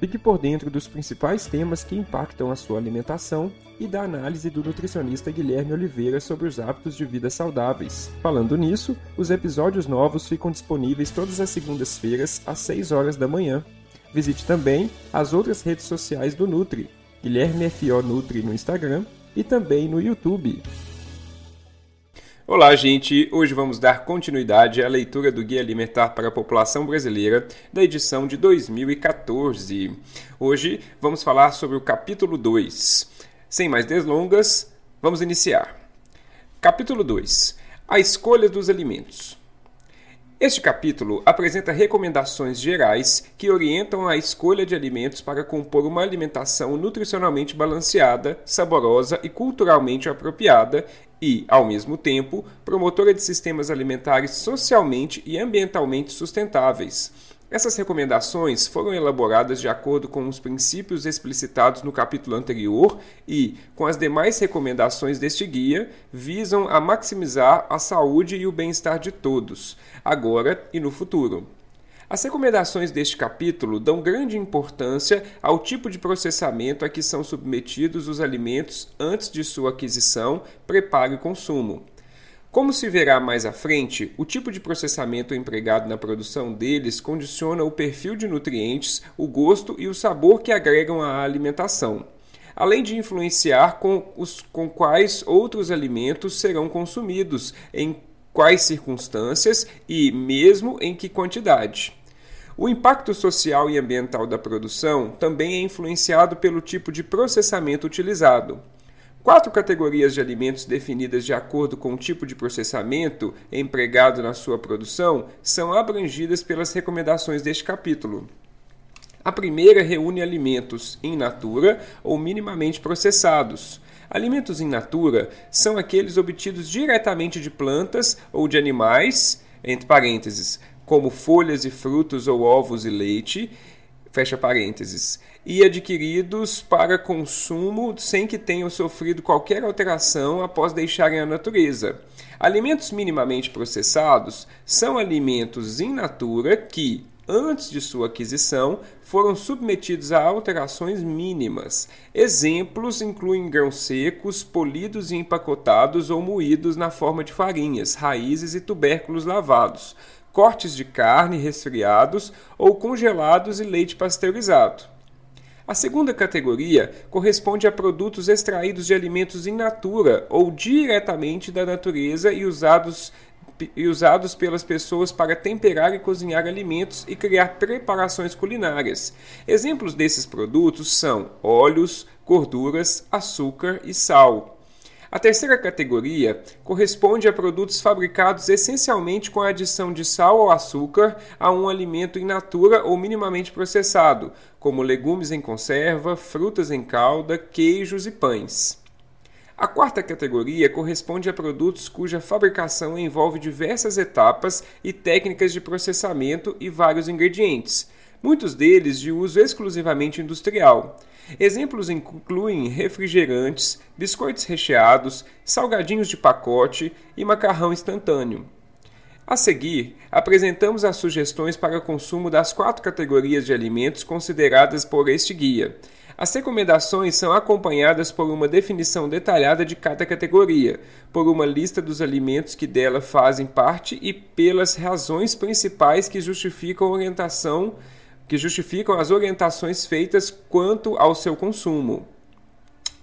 Fique por dentro dos principais temas que impactam a sua alimentação e da análise do nutricionista Guilherme Oliveira sobre os hábitos de vida saudáveis. Falando nisso, os episódios novos ficam disponíveis todas as segundas-feiras às 6 horas da manhã. Visite também as outras redes sociais do Nutri, Guilherme F.O. Nutri no Instagram e também no YouTube. Olá, gente! Hoje vamos dar continuidade à leitura do Guia Alimentar para a População Brasileira, da edição de 2014. Hoje vamos falar sobre o capítulo 2. Sem mais delongas, vamos iniciar. Capítulo 2: A escolha dos alimentos. Este capítulo apresenta recomendações gerais que orientam a escolha de alimentos para compor uma alimentação nutricionalmente balanceada, saborosa e culturalmente apropriada e, ao mesmo tempo, promotora de sistemas alimentares socialmente e ambientalmente sustentáveis. Essas recomendações foram elaboradas de acordo com os princípios explicitados no capítulo anterior e, com as demais recomendações deste guia, visam a maximizar a saúde e o bem-estar de todos, agora e no futuro. As recomendações deste capítulo dão grande importância ao tipo de processamento a que são submetidos os alimentos antes de sua aquisição, preparo e consumo. Como se verá mais à frente, o tipo de processamento empregado na produção deles condiciona o perfil de nutrientes, o gosto e o sabor que agregam à alimentação, além de influenciar com, os, com quais outros alimentos serão consumidos, em quais circunstâncias e mesmo em que quantidade. O impacto social e ambiental da produção também é influenciado pelo tipo de processamento utilizado. Quatro categorias de alimentos definidas de acordo com o tipo de processamento empregado na sua produção são abrangidas pelas recomendações deste capítulo. A primeira reúne alimentos in natura ou minimamente processados. Alimentos in natura são aqueles obtidos diretamente de plantas ou de animais, entre parênteses, como folhas e frutos ou ovos e leite, fecha parênteses, e adquiridos para consumo sem que tenham sofrido qualquer alteração após deixarem a natureza. Alimentos minimamente processados são alimentos in natura que, antes de sua aquisição, foram submetidos a alterações mínimas. Exemplos incluem grãos secos, polidos e empacotados ou moídos na forma de farinhas, raízes e tubérculos lavados, cortes de carne resfriados ou congelados e leite pasteurizado. A segunda categoria corresponde a produtos extraídos de alimentos in natura ou diretamente da natureza e usados, e usados pelas pessoas para temperar e cozinhar alimentos e criar preparações culinárias. Exemplos desses produtos são óleos, gorduras, açúcar e sal. A terceira categoria corresponde a produtos fabricados essencialmente com a adição de sal ou açúcar a um alimento in natura ou minimamente processado, como legumes em conserva, frutas em calda, queijos e pães. A quarta categoria corresponde a produtos cuja fabricação envolve diversas etapas e técnicas de processamento e vários ingredientes, muitos deles de uso exclusivamente industrial. Exemplos incluem refrigerantes, biscoitos recheados, salgadinhos de pacote e macarrão instantâneo. A seguir, apresentamos as sugestões para consumo das quatro categorias de alimentos consideradas por este guia. As recomendações são acompanhadas por uma definição detalhada de cada categoria, por uma lista dos alimentos que dela fazem parte e pelas razões principais que justificam a orientação que justificam as orientações feitas quanto ao seu consumo.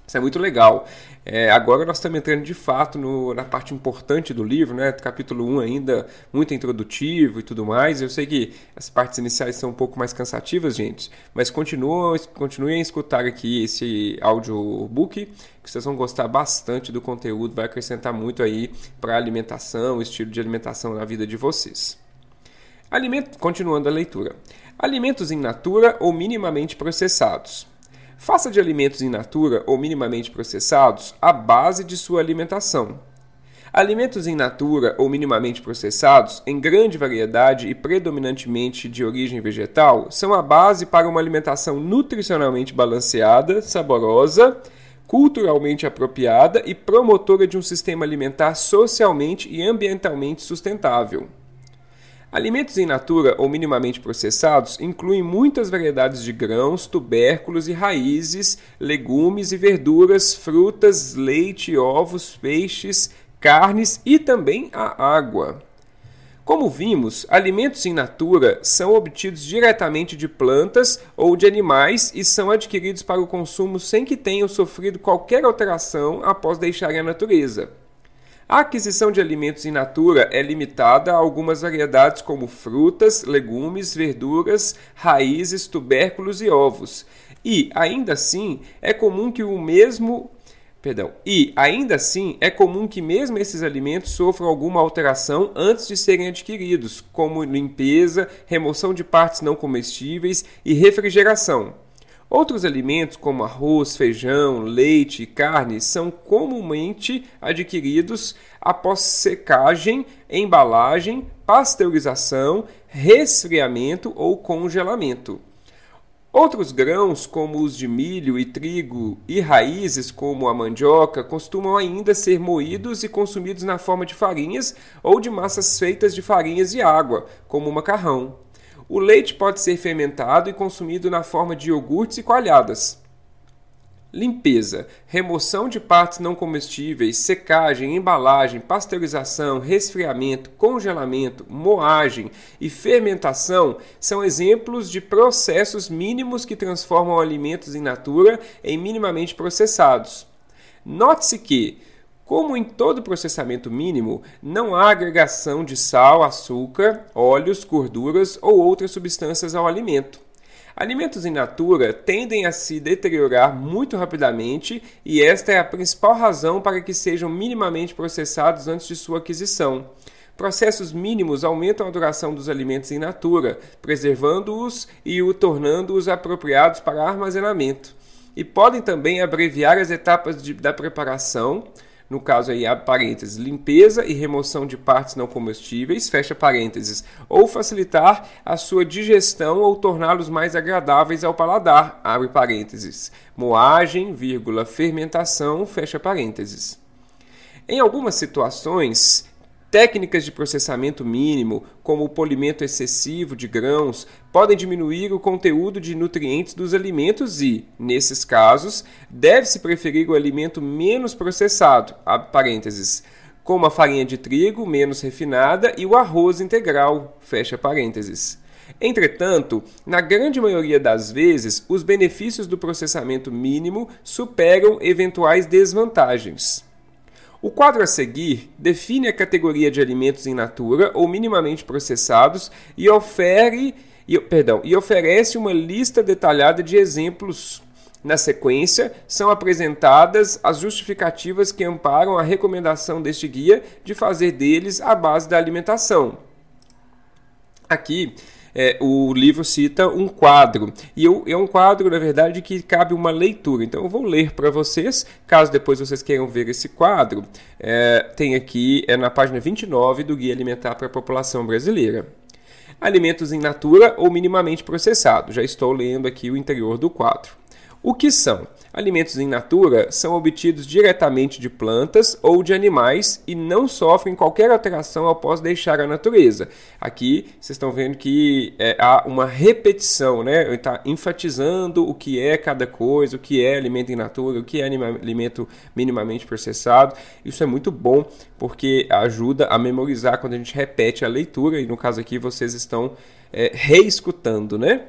Isso é muito legal. É, agora nós estamos entrando de fato no, na parte importante do livro, né? capítulo 1 ainda muito introdutivo e tudo mais. Eu sei que as partes iniciais são um pouco mais cansativas, gente, mas continuem, continuem a escutar aqui esse audiobook, que vocês vão gostar bastante do conteúdo, vai acrescentar muito aí para a alimentação, o estilo de alimentação na vida de vocês. Alimento, continuando a leitura. Alimentos in natura ou minimamente processados. Faça de alimentos in natura ou minimamente processados a base de sua alimentação. Alimentos in natura ou minimamente processados, em grande variedade e predominantemente de origem vegetal, são a base para uma alimentação nutricionalmente balanceada, saborosa, culturalmente apropriada e promotora de um sistema alimentar socialmente e ambientalmente sustentável. Alimentos em natura ou minimamente processados incluem muitas variedades de grãos, tubérculos e raízes, legumes e verduras, frutas, leite, ovos, peixes, carnes e também a água. Como vimos, alimentos in natura são obtidos diretamente de plantas ou de animais e são adquiridos para o consumo sem que tenham sofrido qualquer alteração após deixarem a natureza. A aquisição de alimentos in natura é limitada a algumas variedades como frutas, legumes, verduras, raízes, tubérculos e ovos. E, ainda assim, é comum que o mesmo Perdão. E, ainda assim, é comum que mesmo esses alimentos sofram alguma alteração antes de serem adquiridos, como limpeza, remoção de partes não comestíveis e refrigeração. Outros alimentos, como arroz, feijão, leite e carne, são comumente adquiridos após secagem, embalagem, pasteurização, resfriamento ou congelamento. Outros grãos, como os de milho e trigo, e raízes, como a mandioca, costumam ainda ser moídos e consumidos na forma de farinhas ou de massas feitas de farinhas e água, como o macarrão. O leite pode ser fermentado e consumido na forma de iogurtes e coalhadas. Limpeza, remoção de partes não comestíveis, secagem, embalagem, pasteurização, resfriamento, congelamento, moagem e fermentação são exemplos de processos mínimos que transformam alimentos in natura em minimamente processados. Note-se que, como em todo processamento mínimo, não há agregação de sal, açúcar, óleos, gorduras ou outras substâncias ao alimento. Alimentos in natura tendem a se deteriorar muito rapidamente e esta é a principal razão para que sejam minimamente processados antes de sua aquisição. Processos mínimos aumentam a duração dos alimentos in natura, preservando-os e o tornando-os apropriados para armazenamento. E podem também abreviar as etapas de, da preparação, no caso aí, abre parênteses, limpeza e remoção de partes não comestíveis, fecha parênteses, ou facilitar a sua digestão ou torná-los mais agradáveis ao paladar, abre parênteses, moagem, vírgula, fermentação, fecha parênteses. Em algumas situações, Técnicas de processamento mínimo, como o polimento excessivo de grãos, podem diminuir o conteúdo de nutrientes dos alimentos e, nesses casos, deve-se preferir o alimento menos processado, como a farinha de trigo menos refinada e o arroz integral. Entretanto, na grande maioria das vezes, os benefícios do processamento mínimo superam eventuais desvantagens. O quadro a seguir define a categoria de alimentos in natura ou minimamente processados e, ofere, e, perdão, e oferece uma lista detalhada de exemplos. Na sequência, são apresentadas as justificativas que amparam a recomendação deste guia de fazer deles a base da alimentação. Aqui é, o livro cita um quadro. E eu, é um quadro, na verdade, que cabe uma leitura. Então eu vou ler para vocês, caso depois vocês queiram ver esse quadro. É, tem aqui, é na página 29 do Guia Alimentar para a População Brasileira. Alimentos em natura ou minimamente processados. Já estou lendo aqui o interior do quadro. O que são? Alimentos em natura são obtidos diretamente de plantas ou de animais e não sofrem qualquer alteração após deixar a natureza. Aqui vocês estão vendo que é, há uma repetição, né? Está enfatizando o que é cada coisa, o que é alimento em natura, o que é alimento minimamente processado. Isso é muito bom porque ajuda a memorizar quando a gente repete a leitura e no caso aqui vocês estão é, reescutando, né?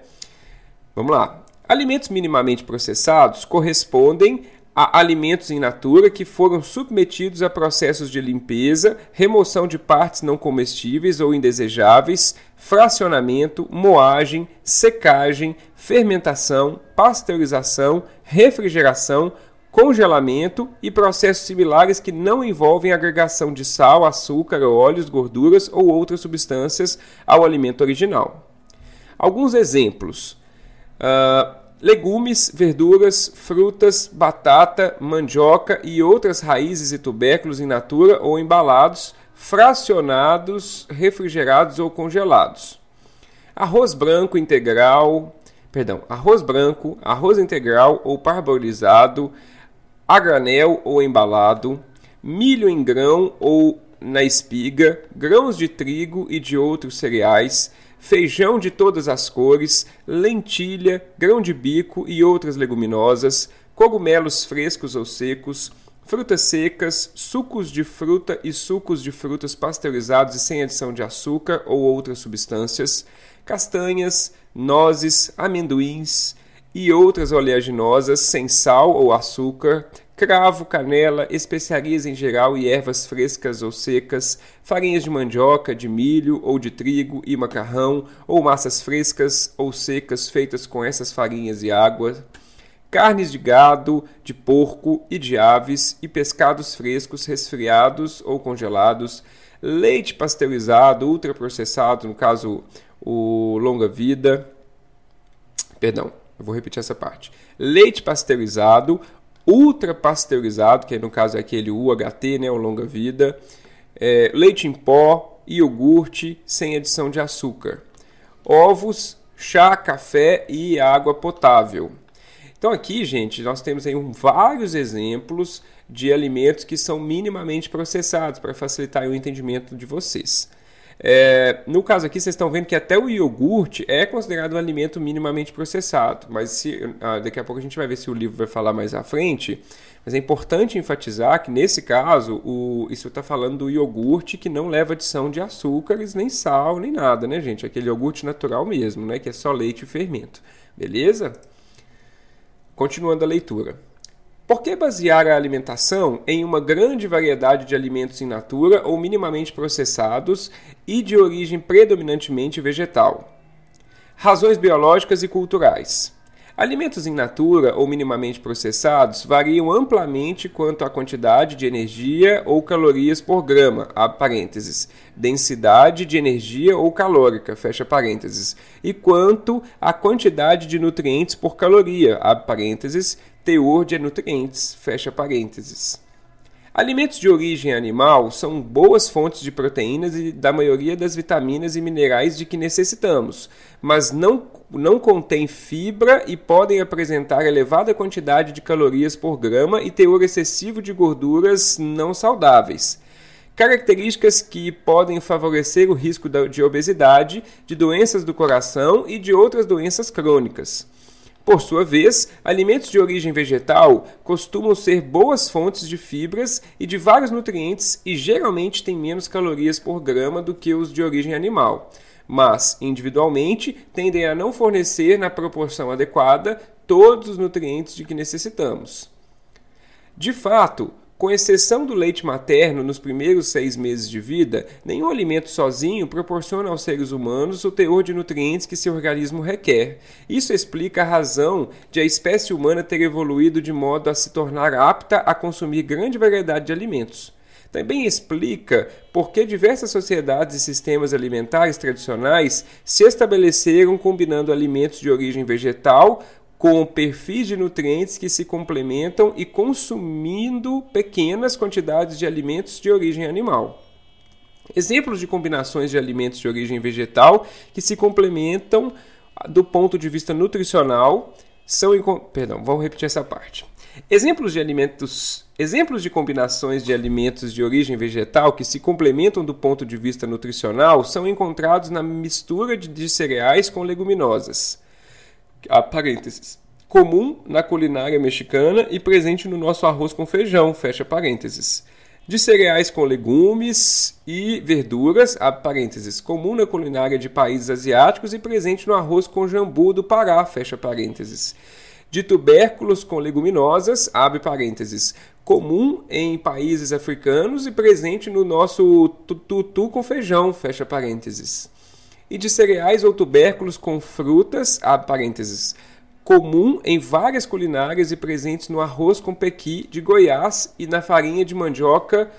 Vamos lá. Alimentos minimamente processados correspondem a alimentos in natura que foram submetidos a processos de limpeza, remoção de partes não comestíveis ou indesejáveis, fracionamento, moagem, secagem, fermentação, pasteurização, refrigeração, congelamento e processos similares que não envolvem agregação de sal, açúcar, óleos, gorduras ou outras substâncias ao alimento original. Alguns exemplos. Uh, legumes, verduras, frutas, batata, mandioca e outras raízes e tubérculos in natura ou embalados, fracionados, refrigerados ou congelados. Arroz branco integral, perdão, arroz branco, arroz integral ou parboilizado, a granel ou embalado, milho em grão ou na espiga, grãos de trigo e de outros cereais, feijão de todas as cores, lentilha, grão de bico e outras leguminosas, cogumelos frescos ou secos, frutas secas, sucos de fruta e sucos de frutas pasteurizados e sem adição de açúcar ou outras substâncias, castanhas, nozes, amendoins e outras oleaginosas sem sal ou açúcar, cravo, canela, especiarias em geral e ervas frescas ou secas, farinhas de mandioca, de milho ou de trigo e macarrão, ou massas frescas ou secas feitas com essas farinhas e água, carnes de gado, de porco e de aves e pescados frescos resfriados ou congelados, leite pasteurizado, ultraprocessado, no caso o longa-vida. Perdão, eu vou repetir essa parte. Leite pasteurizado, ultrapasteurizado, que no caso é aquele UHT, né, o longa-vida, é, leite em pó, iogurte sem adição de açúcar, ovos, chá, café e água potável. Então aqui, gente, nós temos aí vários exemplos de alimentos que são minimamente processados para facilitar o entendimento de vocês. É, no caso aqui, vocês estão vendo que até o iogurte é considerado um alimento minimamente processado, mas se, ah, daqui a pouco a gente vai ver se o livro vai falar mais à frente. Mas é importante enfatizar que nesse caso, o, isso está falando do iogurte que não leva adição de açúcares, nem sal, nem nada, né, gente? Aquele iogurte natural mesmo, né? Que é só leite e fermento. Beleza? Continuando a leitura. Por que basear a alimentação em uma grande variedade de alimentos in natura ou minimamente processados e de origem predominantemente vegetal? Razões biológicas e culturais. Alimentos in natura ou minimamente processados variam amplamente quanto à quantidade de energia ou calorias por grama, densidade de energia ou calórica, e quanto à quantidade de nutrientes por caloria, teor de nutrientes, fecha parênteses. Alimentos de origem animal são boas fontes de proteínas e da maioria das vitaminas e minerais de que necessitamos, mas não, não contêm fibra e podem apresentar elevada quantidade de calorias por grama e teor excessivo de gorduras não saudáveis. Características que podem favorecer o risco de obesidade, de doenças do coração e de outras doenças crônicas. Por sua vez, alimentos de origem vegetal costumam ser boas fontes de fibras e de vários nutrientes e geralmente têm menos calorias por grama do que os de origem animal, mas individualmente tendem a não fornecer na proporção adequada todos os nutrientes de que necessitamos. De fato, com exceção do leite materno nos primeiros seis meses de vida, nenhum alimento sozinho proporciona aos seres humanos o teor de nutrientes que seu organismo requer. Isso explica a razão de a espécie humana ter evoluído de modo a se tornar apta a consumir grande variedade de alimentos. Também explica por que diversas sociedades e sistemas alimentares tradicionais se estabeleceram combinando alimentos de origem vegetal com perfis de nutrientes que se complementam e consumindo pequenas quantidades de alimentos de origem animal. Exemplos de combinações de alimentos de origem vegetal que se complementam do ponto de vista nutricional são perdão, vamos repetir essa parte. Exemplos de alimentos, exemplos de combinações de alimentos de origem vegetal que se complementam do ponto de vista nutricional são encontrados na mistura de, de cereais com leguminosas a parênteses, comum na culinária mexicana e presente no nosso arroz com feijão, fecha parênteses. De cereais com legumes e verduras, abre parênteses, comum na culinária de países asiáticos e presente no arroz com jambu do Pará, fecha parênteses. De tubérculos com leguminosas, abre parênteses, comum em países africanos e presente no nosso tutu com feijão, fecha parênteses e de cereais ou tubérculos com frutas, abre parênteses, comum em várias culinárias e presentes no arroz com pequi de Goiás e na farinha de mandioca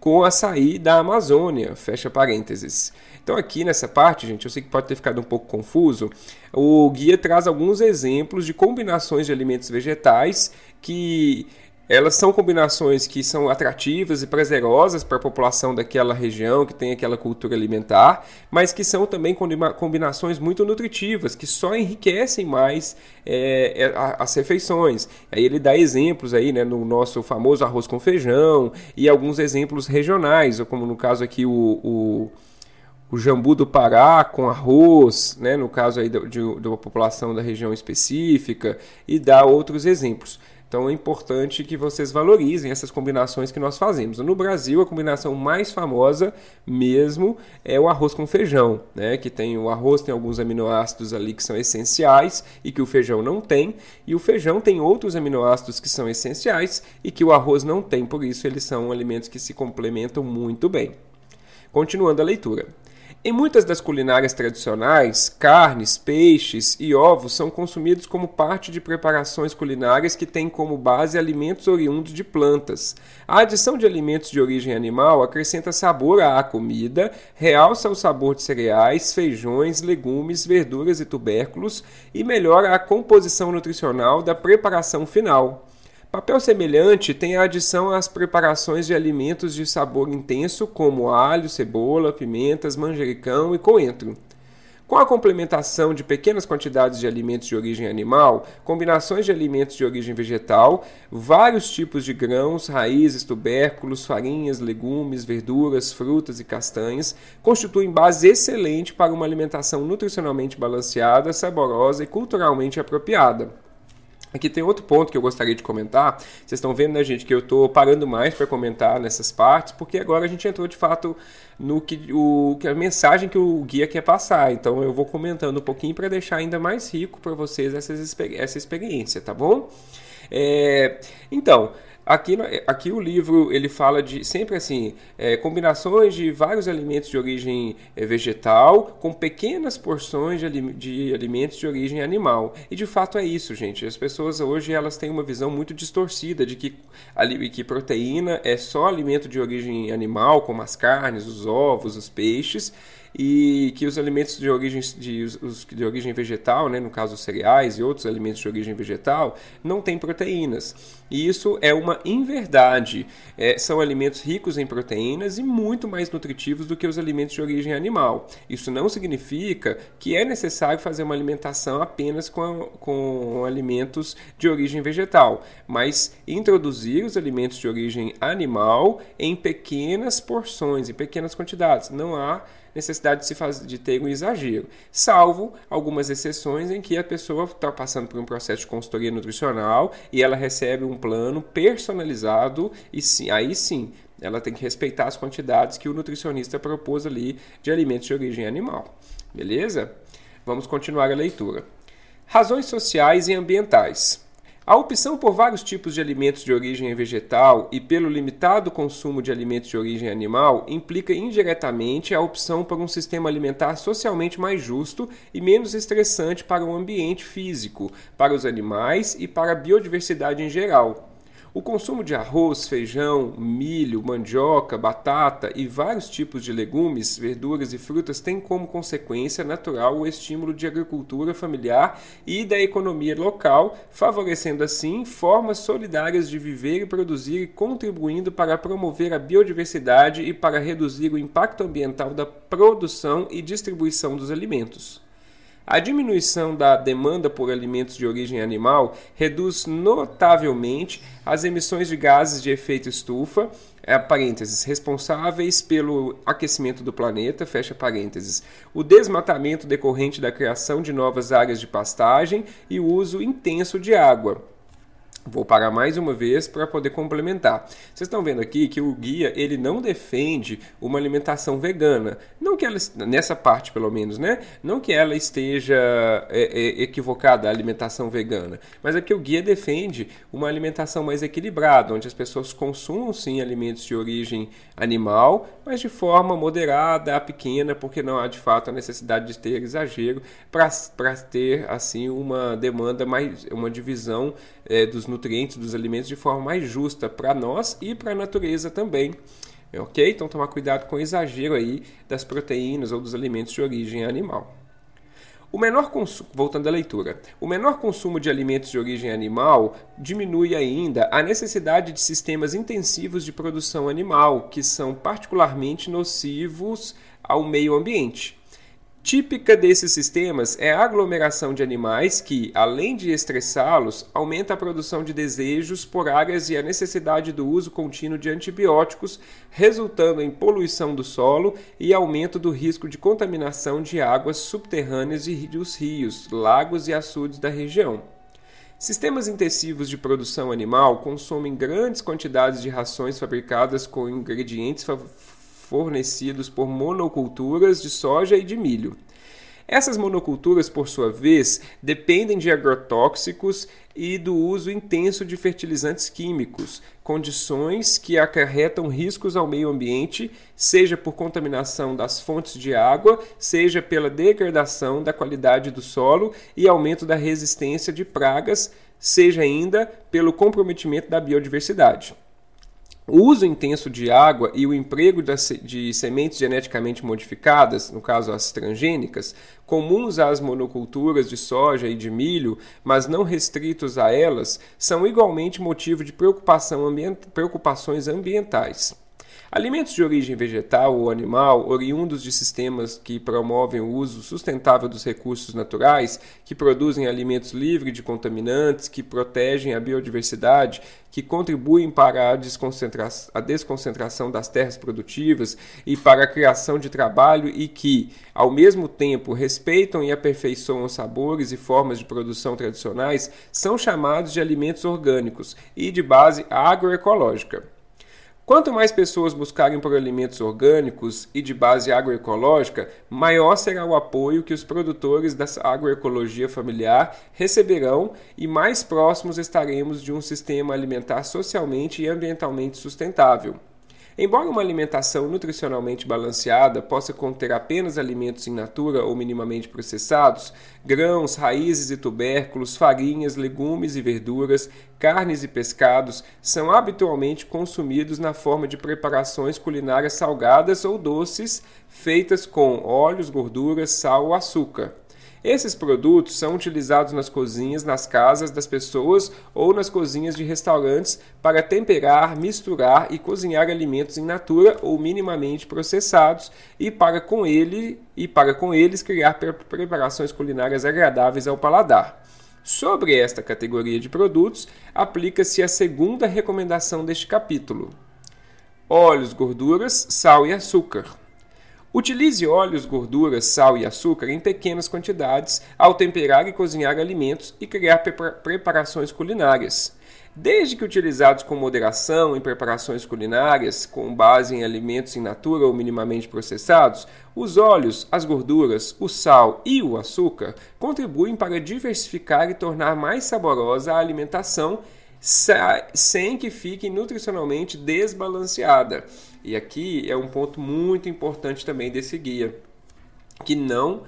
com açaí da Amazônia, fecha parênteses. Então aqui nessa parte, gente, eu sei que pode ter ficado um pouco confuso, o guia traz alguns exemplos de combinações de alimentos vegetais que elas são combinações que são atrativas e prazerosas para a população daquela região que tem aquela cultura alimentar, mas que são também combinações muito nutritivas, que só enriquecem mais é, é as refeições. Aí ele dá exemplos aí, né, no nosso famoso arroz com feijão e alguns exemplos regionais, como no caso aqui o, o o jambu do Pará com arroz, né, no caso aí de, de uma população da região específica, e dá outros exemplos. Então é importante que vocês valorizem essas combinações que nós fazemos. No Brasil, a combinação mais famosa mesmo é o arroz com feijão, né? Que tem o arroz tem alguns aminoácidos ali que são essenciais e que o feijão não tem, e o feijão tem outros aminoácidos que são essenciais e que o arroz não tem, por isso eles são alimentos que se complementam muito bem. Continuando a leitura. Em muitas das culinárias tradicionais, carnes, peixes e ovos são consumidos como parte de preparações culinárias que têm como base alimentos oriundos de plantas. A adição de alimentos de origem animal acrescenta sabor à comida, realça o sabor de cereais, feijões, legumes, verduras e tubérculos e melhora a composição nutricional da preparação final. Papel semelhante tem a adição às preparações de alimentos de sabor intenso, como alho, cebola, pimentas, manjericão e coentro. Com a complementação de pequenas quantidades de alimentos de origem animal, combinações de alimentos de origem vegetal, vários tipos de grãos, raízes, tubérculos, farinhas, legumes, verduras, frutas e castanhas constituem base excelente para uma alimentação nutricionalmente balanceada, saborosa e culturalmente apropriada. Aqui tem outro ponto que eu gostaria de comentar. Vocês estão vendo, né, gente, que eu estou parando mais para comentar nessas partes, porque agora a gente entrou de fato no que, o, que a mensagem que o guia quer passar. Então eu vou comentando um pouquinho para deixar ainda mais rico para vocês essas, essa experiência, tá bom? É, então, Aqui, aqui o livro ele fala de sempre assim é, combinações de vários alimentos de origem é, vegetal com pequenas porções de, de, alimentos de origem animal. E de fato é isso gente. As pessoas hoje elas têm uma visão muito distorcida de que, que proteína é só alimento de origem animal como as carnes os ovos os peixes e que os alimentos de origem, de, os, de origem vegetal, né, no caso cereais e outros alimentos de origem vegetal, não têm proteínas. E isso é uma inverdade. É, são alimentos ricos em proteínas e muito mais nutritivos do que os alimentos de origem animal. Isso não significa que é necessário fazer uma alimentação apenas com, com alimentos de origem vegetal, mas introduzir os alimentos de origem animal em pequenas porções, em pequenas quantidades. Não há necessidade de se fazer, de ter um exagero, salvo algumas exceções em que a pessoa está passando por um processo de consultoria nutricional e ela recebe um plano personalizado e sim, aí sim ela tem que respeitar as quantidades que o nutricionista propôs ali de alimentos de origem animal. Beleza? Vamos continuar a leitura. Razões sociais e ambientais. A opção por vários tipos de alimentos de origem vegetal e pelo limitado consumo de alimentos de origem animal implica indiretamente a opção por um sistema alimentar socialmente mais justo e menos estressante para o ambiente físico, para os animais e para a biodiversidade em geral. O consumo de arroz, feijão, milho, mandioca, batata e vários tipos de legumes, verduras e frutas tem como consequência natural o estímulo de agricultura familiar e da economia local, favorecendo assim formas solidárias de viver e produzir contribuindo para promover a biodiversidade e para reduzir o impacto ambiental da produção e distribuição dos alimentos. A diminuição da demanda por alimentos de origem animal reduz notavelmente as emissões de gases de efeito estufa, é, parênteses, responsáveis pelo aquecimento do planeta, fecha parênteses, o desmatamento decorrente da criação de novas áreas de pastagem e o uso intenso de água. Vou parar mais uma vez para poder complementar. Vocês estão vendo aqui que o guia ele não defende uma alimentação vegana. Não que ela, nessa parte pelo menos, né? Não que ela esteja é, é, equivocada a alimentação vegana, mas é que o guia defende uma alimentação mais equilibrada, onde as pessoas consumam sim alimentos de origem animal, mas de forma moderada, pequena, porque não há de fato a necessidade de ter exagero para ter assim uma demanda mais, uma divisão é, dos nutrientes dos alimentos de forma mais justa para nós e para a natureza também. Ok? Então tomar cuidado com o exagero aí das proteínas ou dos alimentos de origem animal. O menor consumo, voltando à leitura, o menor consumo de alimentos de origem animal diminui ainda a necessidade de sistemas intensivos de produção animal, que são particularmente nocivos ao meio ambiente. Típica desses sistemas é a aglomeração de animais que, além de estressá-los, aumenta a produção de desejos por áreas e a necessidade do uso contínuo de antibióticos, resultando em poluição do solo e aumento do risco de contaminação de águas subterrâneas e dos rios, lagos e açudes da região. Sistemas intensivos de produção animal consomem grandes quantidades de rações fabricadas com ingredientes fornecidos por monoculturas de soja e de milho. Essas monoculturas, por sua vez, dependem de agrotóxicos e do uso intenso de fertilizantes químicos, condições que acarretam riscos ao meio ambiente, seja por contaminação das fontes de água, seja pela degradação da qualidade do solo e aumento da resistência de pragas, seja ainda pelo comprometimento da biodiversidade. O uso intenso de água e o emprego de sementes geneticamente modificadas, no caso as transgênicas, comuns às monoculturas de soja e de milho, mas não restritos a elas, são igualmente motivo de preocupações ambientais. Alimentos de origem vegetal ou animal, oriundos de sistemas que promovem o uso sustentável dos recursos naturais, que produzem alimentos livres de contaminantes, que protegem a biodiversidade, que contribuem para a, desconcentra a desconcentração das terras produtivas e para a criação de trabalho e que, ao mesmo tempo, respeitam e aperfeiçoam sabores e formas de produção tradicionais, são chamados de alimentos orgânicos e de base agroecológica. Quanto mais pessoas buscarem por alimentos orgânicos e de base agroecológica, maior será o apoio que os produtores da agroecologia familiar receberão e mais próximos estaremos de um sistema alimentar socialmente e ambientalmente sustentável. Embora uma alimentação nutricionalmente balanceada possa conter apenas alimentos in natura ou minimamente processados, grãos, raízes e tubérculos, farinhas, legumes e verduras, carnes e pescados são habitualmente consumidos na forma de preparações culinárias salgadas ou doces, feitas com óleos, gorduras, sal ou açúcar. Esses produtos são utilizados nas cozinhas, nas casas das pessoas ou nas cozinhas de restaurantes para temperar, misturar e cozinhar alimentos em natura ou minimamente processados e para com ele e para com eles criar preparações culinárias agradáveis ao paladar. Sobre esta categoria de produtos, aplica-se a segunda recomendação deste capítulo: óleos, gorduras, sal e açúcar. Utilize óleos, gorduras, sal e açúcar em pequenas quantidades ao temperar e cozinhar alimentos e criar preparações culinárias. Desde que utilizados com moderação em preparações culinárias, com base em alimentos in natura ou minimamente processados, os óleos, as gorduras, o sal e o açúcar contribuem para diversificar e tornar mais saborosa a alimentação sem que fique nutricionalmente desbalanceada. E aqui é um ponto muito importante também desse guia, que não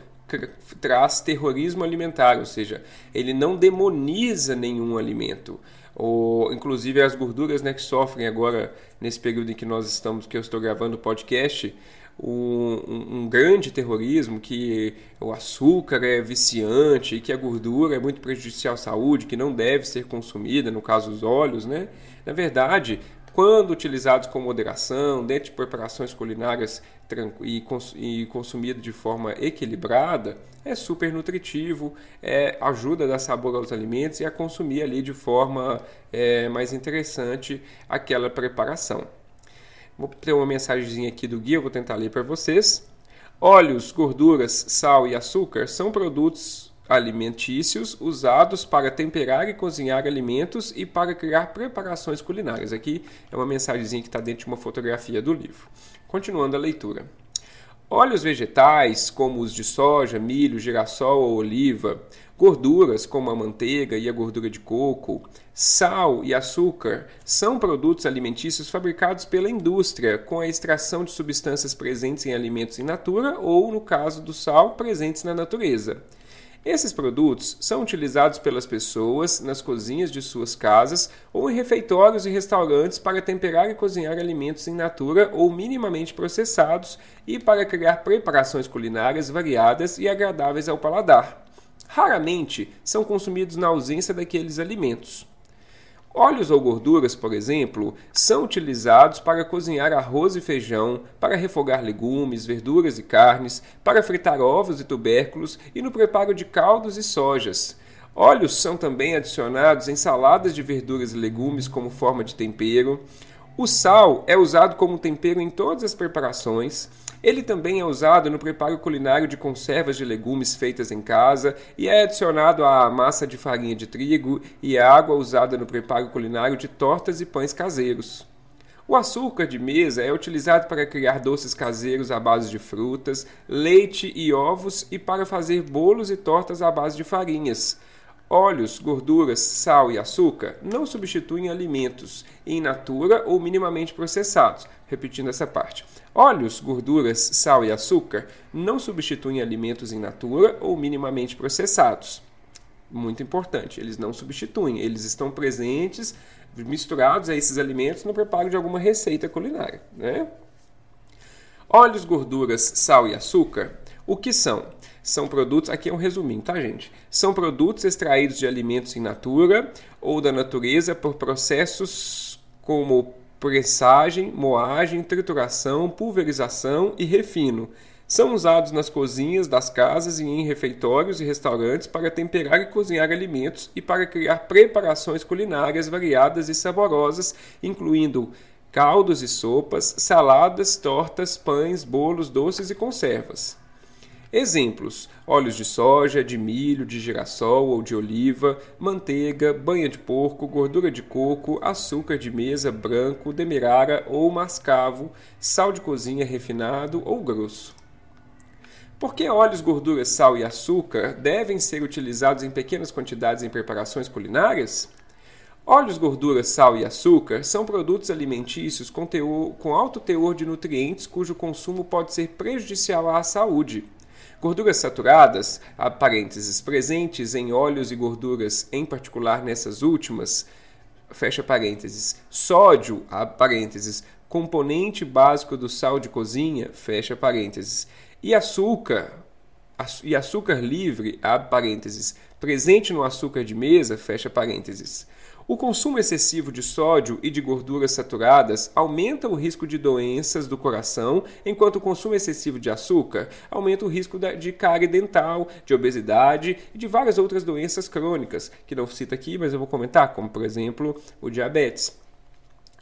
traz terrorismo alimentar, ou seja, ele não demoniza nenhum alimento. Ou, inclusive as gorduras né, que sofrem agora nesse período em que nós estamos, que eu estou gravando o podcast, um, um, grande terrorismo, que o açúcar é viciante, que a gordura é muito prejudicial à saúde, que não deve ser consumida, no caso os óleos, né? Na verdade, quando utilizados com moderação, dentro de preparações culinárias e, e consumido de forma equilibrada, é super nutritivo, é, ajuda a dar sabor aos alimentos e a consumir ali de forma é, mais interessante aquela preparação. Vou ter uma mensagem aqui do guia, vou tentar ler para vocês. Óleos, gorduras, sal e açúcar são produtos alimentícios usados para temperar e cozinhar alimentos e para criar preparações culinárias. Aqui é uma mensagem que está dentro de uma fotografia do livro. Continuando a leitura. Óleos vegetais, como os de soja, milho, girassol ou oliva, gorduras, como a manteiga e a gordura de coco, sal e açúcar, são produtos alimentícios fabricados pela indústria com a extração de substâncias presentes em alimentos in natura ou, no caso do sal, presentes na natureza. Esses produtos são utilizados pelas pessoas nas cozinhas de suas casas ou em refeitórios e restaurantes para temperar e cozinhar alimentos em natura ou minimamente processados e para criar preparações culinárias variadas e agradáveis ao paladar. Raramente são consumidos na ausência daqueles alimentos. Óleos ou gorduras, por exemplo, são utilizados para cozinhar arroz e feijão, para refogar legumes, verduras e carnes, para fritar ovos e tubérculos e no preparo de caldos e sojas. Óleos são também adicionados em saladas de verduras e legumes como forma de tempero. O sal é usado como tempero em todas as preparações. Ele também é usado no preparo culinário de conservas de legumes feitas em casa e é adicionado à massa de farinha de trigo e à água usada no preparo culinário de tortas e pães caseiros. O açúcar de mesa é utilizado para criar doces caseiros à base de frutas, leite e ovos e para fazer bolos e tortas à base de farinhas. Óleos, gorduras, sal e açúcar não substituem alimentos in natura ou minimamente processados. Repetindo essa parte. Óleos, gorduras, sal e açúcar não substituem alimentos in natura ou minimamente processados. Muito importante, eles não substituem, eles estão presentes, misturados a esses alimentos no preparo de alguma receita culinária. Né? Óleos, gorduras, sal e açúcar, o que são? são produtos, aqui é um resuminho, tá, gente? São produtos extraídos de alimentos in natura ou da natureza por processos como pressagem, moagem, trituração, pulverização e refino. São usados nas cozinhas das casas e em refeitórios e restaurantes para temperar e cozinhar alimentos e para criar preparações culinárias variadas e saborosas, incluindo caldos e sopas, saladas, tortas, pães, bolos, doces e conservas. Exemplos: óleos de soja, de milho, de girassol ou de oliva, manteiga, banha de porco, gordura de coco, açúcar de mesa branco, demerara ou mascavo, sal de cozinha refinado ou grosso. Por que óleos, gorduras, sal e açúcar devem ser utilizados em pequenas quantidades em preparações culinárias? Óleos, gorduras, sal e açúcar são produtos alimentícios com, teor, com alto teor de nutrientes cujo consumo pode ser prejudicial à saúde. Gorduras saturadas, parênteses, presentes em óleos e gorduras, em particular nessas últimas, fecha parênteses, sódio, parênteses, componente básico do sal de cozinha, fecha parênteses, e açúcar, e açúcar livre, parênteses, presente no açúcar de mesa, fecha parênteses. O consumo excessivo de sódio e de gorduras saturadas aumenta o risco de doenças do coração, enquanto o consumo excessivo de açúcar aumenta o risco de cárie dental, de obesidade e de várias outras doenças crônicas, que não cito aqui, mas eu vou comentar, como por exemplo o diabetes.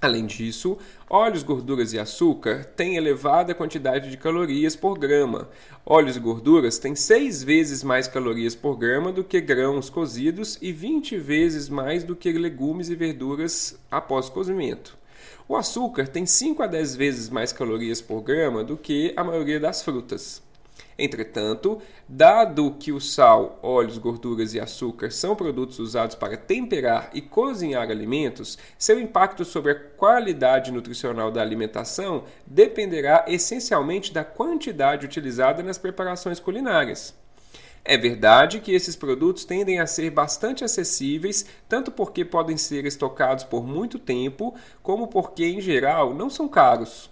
Além disso, óleos, gorduras e açúcar têm elevada quantidade de calorias por grama. Óleos e gorduras têm 6 vezes mais calorias por grama do que grãos cozidos e 20 vezes mais do que legumes e verduras após cozimento. O açúcar tem 5 a 10 vezes mais calorias por grama do que a maioria das frutas. Entretanto, dado que o sal, óleos, gorduras e açúcar são produtos usados para temperar e cozinhar alimentos, seu impacto sobre a qualidade nutricional da alimentação dependerá essencialmente da quantidade utilizada nas preparações culinárias. É verdade que esses produtos tendem a ser bastante acessíveis, tanto porque podem ser estocados por muito tempo, como porque, em geral, não são caros.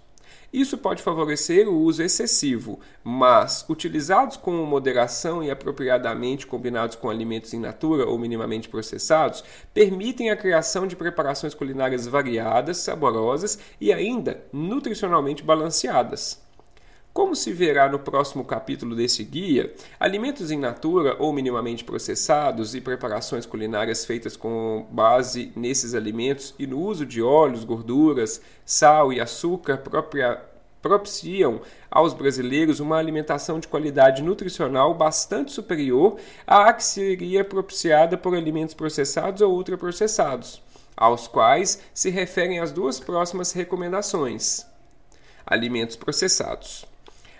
Isso pode favorecer o uso excessivo, mas utilizados com moderação e apropriadamente combinados com alimentos in natura ou minimamente processados, permitem a criação de preparações culinárias variadas, saborosas e ainda nutricionalmente balanceadas. Como se verá no próximo capítulo desse guia, alimentos in natura ou minimamente processados e preparações culinárias feitas com base nesses alimentos e no uso de óleos, gorduras, sal e açúcar propria, propiciam aos brasileiros uma alimentação de qualidade nutricional bastante superior à que seria propiciada por alimentos processados ou ultraprocessados, aos quais se referem as duas próximas recomendações. Alimentos processados.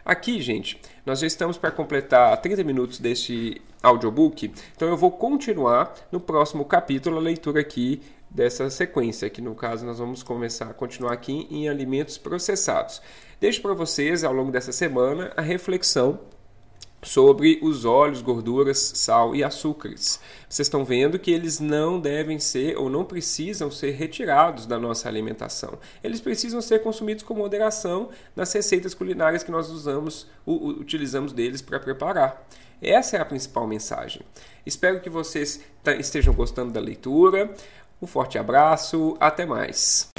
Aqui, gente, nós já estamos para completar 30 minutos deste audiobook, então eu vou continuar no próximo capítulo a leitura aqui dessa sequência, que no caso nós vamos começar a continuar aqui em alimentos processados. Deixo para vocês ao longo dessa semana a reflexão sobre os óleos, gorduras, sal e açúcares. Vocês estão vendo que eles não devem ser ou não precisam ser retirados da nossa alimentação. Eles precisam ser consumidos com moderação nas receitas culinárias que nós usamos, utilizamos deles para preparar. Essa é a principal mensagem. Espero que vocês estejam gostando da leitura. Um forte abraço, até mais.